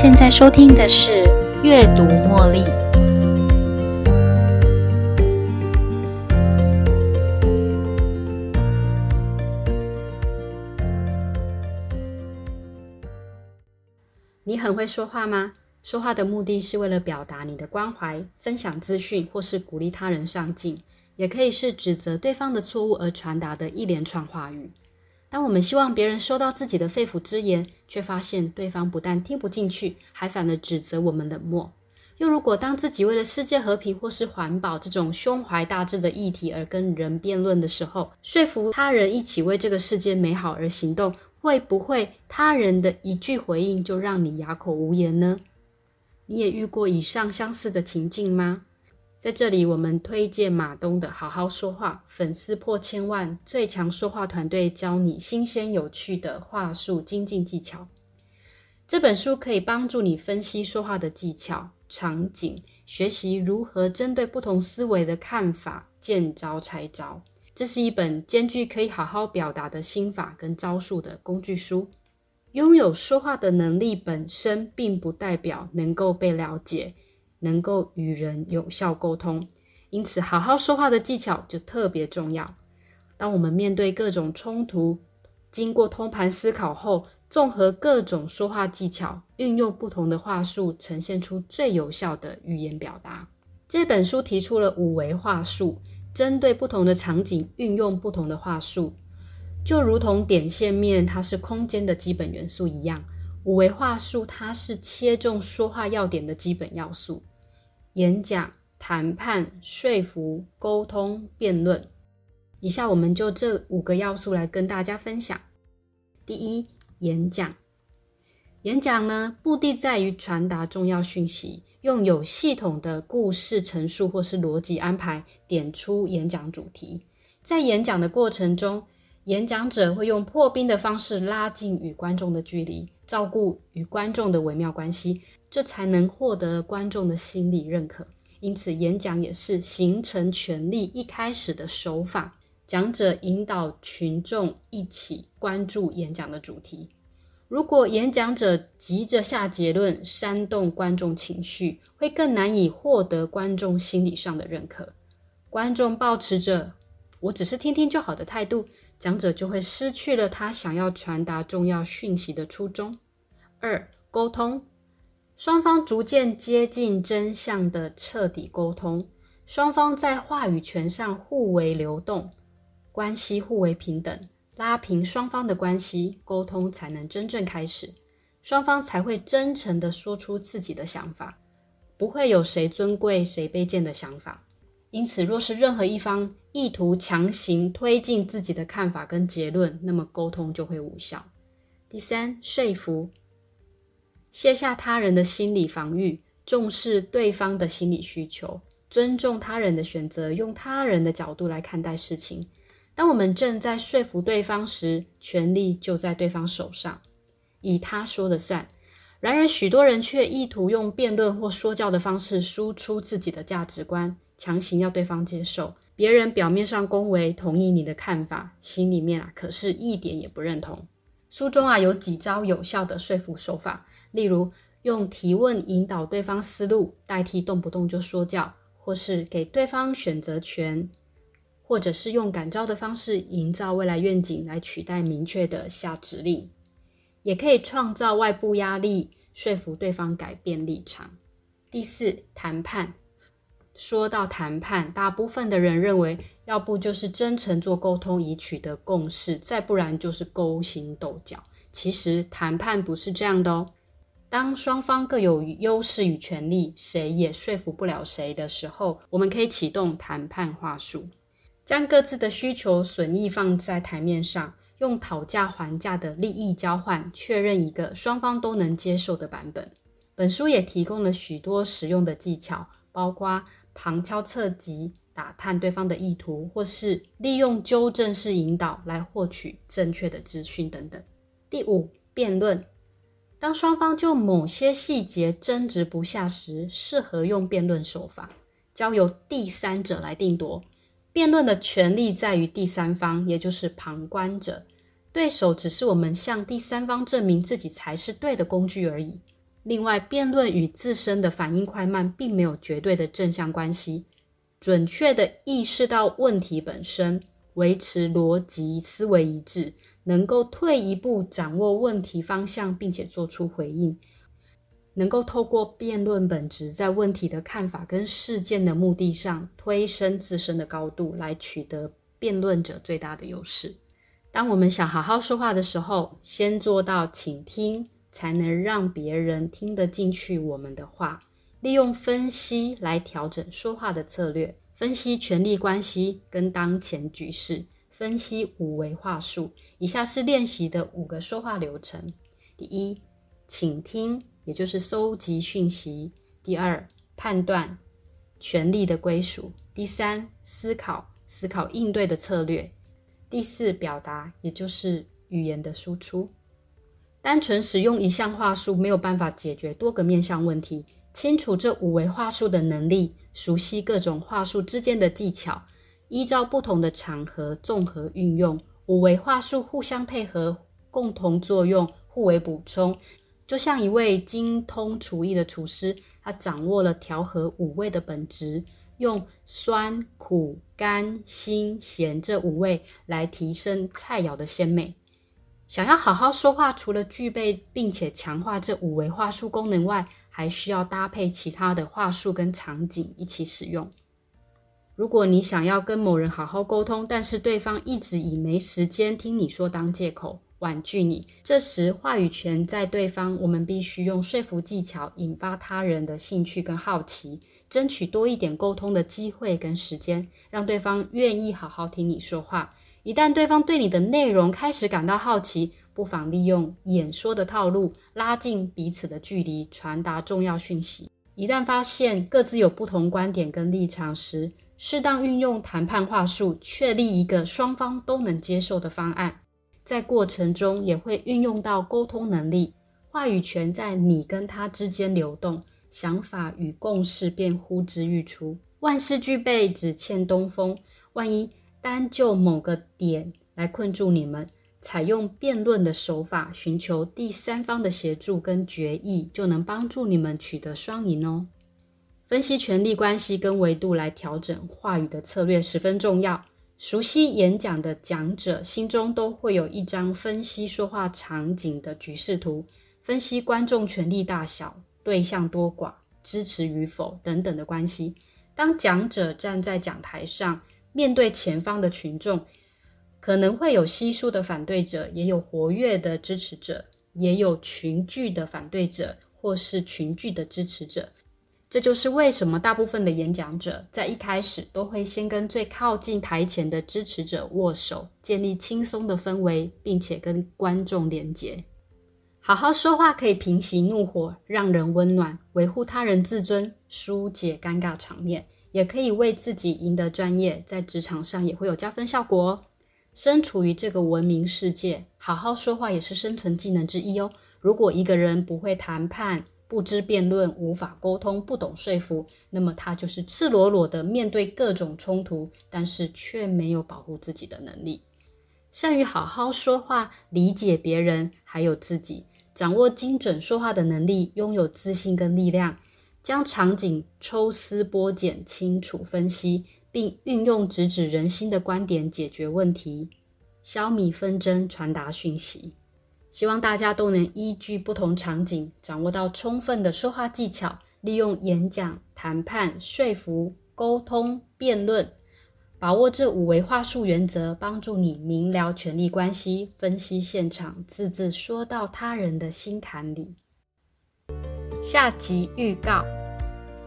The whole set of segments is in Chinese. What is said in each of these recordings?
现在收听的是《阅读茉莉》。你很会说话吗？说话的目的是为了表达你的关怀、分享资讯，或是鼓励他人上进，也可以是指责对方的错误而传达的一连串话语。当我们希望别人收到自己的肺腑之言，却发现对方不但听不进去，还反而指责我们冷漠；又如果当自己为了世界和平或是环保这种胸怀大志的议题而跟人辩论的时候，说服他人一起为这个世界美好而行动，会不会他人的一句回应就让你哑口无言呢？你也遇过以上相似的情境吗？在这里，我们推荐马东的《好好说话》，粉丝破千万，最强说话团队教你新鲜有趣的话术精进技巧。这本书可以帮助你分析说话的技巧、场景，学习如何针对不同思维的看法见招拆招。这是一本兼具可以好好表达的心法跟招数的工具书。拥有说话的能力本身，并不代表能够被了解。能够与人有效沟通，因此好好说话的技巧就特别重要。当我们面对各种冲突，经过通盘思考后，综合各种说话技巧，运用不同的话术，呈现出最有效的语言表达。这本书提出了五维话术，针对不同的场景运用不同的话术，就如同点线面它是空间的基本元素一样。五维话术，它是切中说话要点的基本要素：演讲、谈判、说服、沟通、辩论。以下我们就这五个要素来跟大家分享。第一，演讲。演讲呢，目的在于传达重要讯息，用有系统的故事陈述或是逻辑安排，点出演讲主题。在演讲的过程中，演讲者会用破冰的方式拉近与观众的距离。照顾与观众的微妙关系，这才能获得观众的心理认可。因此，演讲也是形成权力一开始的手法。讲者引导群众一起关注演讲的主题。如果演讲者急着下结论，煽动观众情绪，会更难以获得观众心理上的认可。观众保持着“我只是听听就好”的态度。讲者就会失去了他想要传达重要讯息的初衷。二、沟通，双方逐渐接近真相的彻底沟通，双方在话语权上互为流动，关系互为平等，拉平双方的关系，沟通才能真正开始，双方才会真诚的说出自己的想法，不会有谁尊贵谁卑贱的想法。因此，若是任何一方意图强行推进自己的看法跟结论，那么沟通就会无效。第三，说服，卸下他人的心理防御，重视对方的心理需求，尊重他人的选择，用他人的角度来看待事情。当我们正在说服对方时，权力就在对方手上，以他说的算。然而，许多人却意图用辩论或说教的方式输出自己的价值观。强行要对方接受，别人表面上恭维同意你的看法，心里面啊可是一点也不认同。书中啊有几招有效的说服手法，例如用提问引导对方思路，代替动不动就说教，或是给对方选择权，或者是用感召的方式营造未来愿景来取代明确的下指令，也可以创造外部压力，说服对方改变立场。第四，谈判。说到谈判，大部分的人认为，要不就是真诚做沟通以取得共识，再不然就是勾心斗角。其实谈判不是这样的哦。当双方各有优势与权利，谁也说服不了谁的时候，我们可以启动谈判话术，将各自的需求损益放在台面上，用讨价还价的利益交换，确认一个双方都能接受的版本。本书也提供了许多实用的技巧，包括。旁敲侧击打探对方的意图，或是利用纠正式引导来获取正确的资讯等等。第五，辩论。当双方就某些细节争执不下时，适合用辩论手法，交由第三者来定夺。辩论的权利在于第三方，也就是旁观者。对手只是我们向第三方证明自己才是对的工具而已。另外，辩论与自身的反应快慢并没有绝对的正向关系。准确的意识到问题本身，维持逻辑思维一致，能够退一步掌握问题方向，并且做出回应，能够透过辩论本质，在问题的看法跟事件的目的上推升自身的高度，来取得辩论者最大的优势。当我们想好好说话的时候，先做到倾听。才能让别人听得进去我们的话。利用分析来调整说话的策略，分析权力关系跟当前局势，分析五维话术。以下是练习的五个说话流程：第一，倾听，也就是搜集讯息；第二，判断权力的归属；第三，思考，思考应对的策略；第四，表达，也就是语言的输出。单纯使用一项话术没有办法解决多个面向问题。清楚这五维话术的能力，熟悉各种话术之间的技巧，依照不同的场合综合运用五维话术，互相配合，共同作用，互为补充。就像一位精通厨艺的厨师，他掌握了调和五味的本质，用酸、苦、甘、辛、咸这五味来提升菜肴的鲜美。想要好好说话，除了具备并且强化这五维话术功能外，还需要搭配其他的话术跟场景一起使用。如果你想要跟某人好好沟通，但是对方一直以没时间听你说当借口婉拒你，这时话语权在对方，我们必须用说服技巧引发他人的兴趣跟好奇，争取多一点沟通的机会跟时间，让对方愿意好好听你说话。一旦对方对你的内容开始感到好奇，不妨利用演说的套路拉近彼此的距离，传达重要讯息。一旦发现各自有不同观点跟立场时，适当运用谈判话术，确立一个双方都能接受的方案。在过程中也会运用到沟通能力，话语权在你跟他之间流动，想法与共识便呼之欲出。万事俱备，只欠东风。万一。单就某个点来困住你们，采用辩论的手法，寻求第三方的协助跟决议，就能帮助你们取得双赢哦。分析权力关系跟维度来调整话语的策略十分重要。熟悉演讲的讲者心中都会有一张分析说话场景的局势图，分析观众权力大小、对象多寡、支持与否等等的关系。当讲者站在讲台上。面对前方的群众，可能会有稀疏的反对者，也有活跃的支持者，也有群聚的反对者，或是群聚的支持者。这就是为什么大部分的演讲者在一开始都会先跟最靠近台前的支持者握手，建立轻松的氛围，并且跟观众连接。好好说话可以平息怒火，让人温暖，维护他人自尊，疏解尴尬场面。也可以为自己赢得专业，在职场上也会有加分效果哦。身处于这个文明世界，好好说话也是生存技能之一哦。如果一个人不会谈判、不知辩论、无法沟通、不懂说服，那么他就是赤裸裸的面对各种冲突，但是却没有保护自己的能力。善于好好说话，理解别人，还有自己，掌握精准说话的能力，拥有自信跟力量。将场景抽丝剥茧、清楚分析，并运用直指人心的观点解决问题，消弭纷争，传达讯息。希望大家都能依据不同场景，掌握到充分的说话技巧，利用演讲、谈判、说服、沟通、辩论，把握这五维话术原则，帮助你明了权力关系，分析现场，字字说到他人的心坎里。下集预告。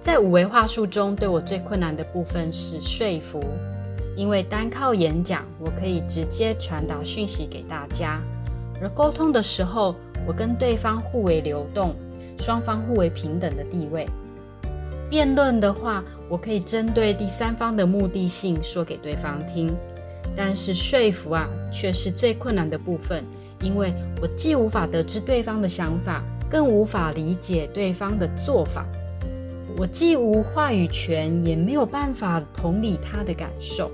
在五维话术中，对我最困难的部分是说服，因为单靠演讲，我可以直接传达讯息给大家；而沟通的时候，我跟对方互为流动，双方互为平等的地位。辩论的话，我可以针对第三方的目的性说给对方听，但是说服啊，却是最困难的部分，因为我既无法得知对方的想法，更无法理解对方的做法。我既无话语权，也没有办法同理他的感受。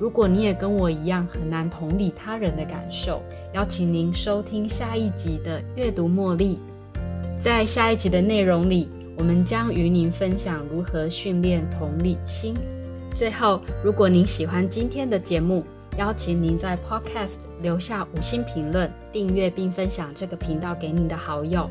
如果你也跟我一样很难同理他人的感受，邀请您收听下一集的阅读茉莉。在下一集的内容里，我们将与您分享如何训练同理心。最后，如果您喜欢今天的节目，邀请您在 Podcast 留下五星评论、订阅并分享这个频道给您的好友。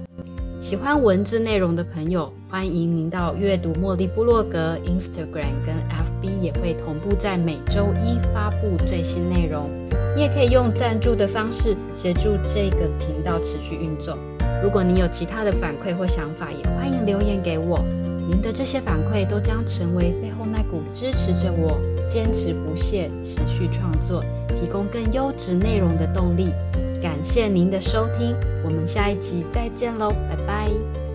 喜欢文字内容的朋友，欢迎您到阅读茉莉部落格、Instagram 跟 FB，也会同步在每周一发布最新内容。你也可以用赞助的方式协助这个频道持续运作。如果您有其他的反馈或想法，也欢迎留言给我。您的这些反馈都将成为背后那股支持着我坚持不懈、持续创作、提供更优质内容的动力。感谢您的收听，我们下一集再见喽，拜拜。